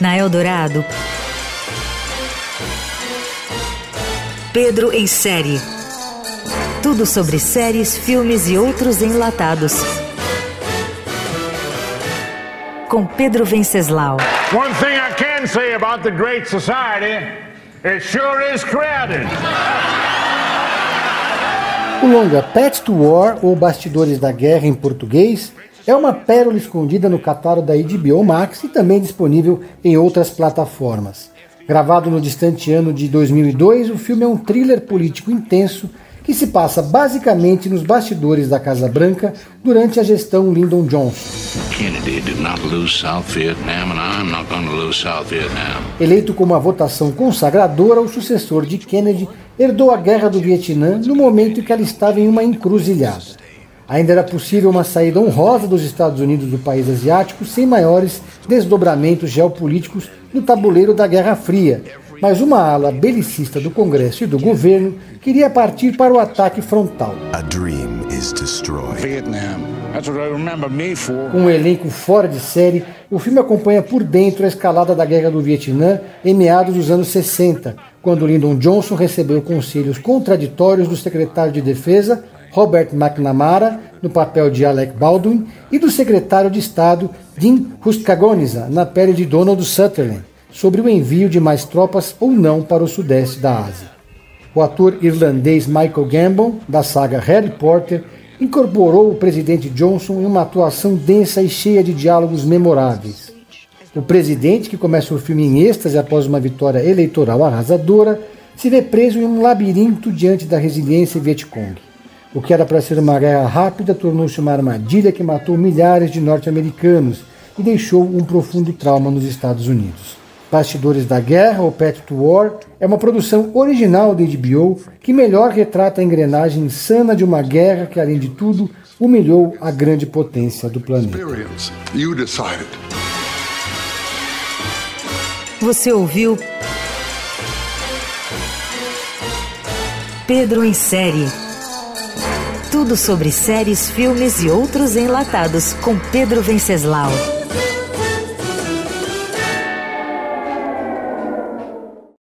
Na Eldorado, Pedro em série. Tudo sobre séries, filmes e outros enlatados. Com Pedro Venceslau. One thing I can say about the Great Society, it sure is crowded. O longa Pets to War, ou Bastidores da Guerra em português, é uma pérola escondida no catálogo da HBO Max e também disponível em outras plataformas. Gravado no distante ano de 2002, o filme é um thriller político intenso que se passa basicamente nos bastidores da Casa Branca durante a gestão Lyndon Johnson. Eleito com uma votação consagradora, o sucessor de Kennedy herdou a guerra do Vietnã no momento em que ela estava em uma encruzilhada. Ainda era possível uma saída honrosa dos Estados Unidos do país asiático sem maiores desdobramentos geopolíticos no tabuleiro da Guerra Fria, mas uma ala belicista do Congresso e do governo queria partir para o ataque frontal. Com um elenco fora de série, o filme acompanha por dentro a escalada da Guerra do Vietnã em meados dos anos 60, quando Lyndon Johnson recebeu conselhos contraditórios do secretário de Defesa, Robert McNamara, no papel de Alec Baldwin, e do secretário de Estado, Dean Hustagoniza, na pele de Donald Sutherland sobre o envio de mais tropas ou não para o sudeste da Ásia. O ator irlandês Michael Gambon, da saga Harry Potter, incorporou o presidente Johnson em uma atuação densa e cheia de diálogos memoráveis. O presidente, que começa o filme em êxtase após uma vitória eleitoral arrasadora, se vê preso em um labirinto diante da resiliência Vietcong. O que era para ser uma guerra rápida tornou-se uma armadilha que matou milhares de norte-americanos e deixou um profundo trauma nos Estados Unidos. Bastidores da Guerra, ou Pet to War, é uma produção original da HBO que melhor retrata a engrenagem insana de uma guerra que, além de tudo, humilhou a grande potência do planeta. Você ouviu Pedro em Série. Tudo sobre séries, filmes e outros enlatados com Pedro Venceslau.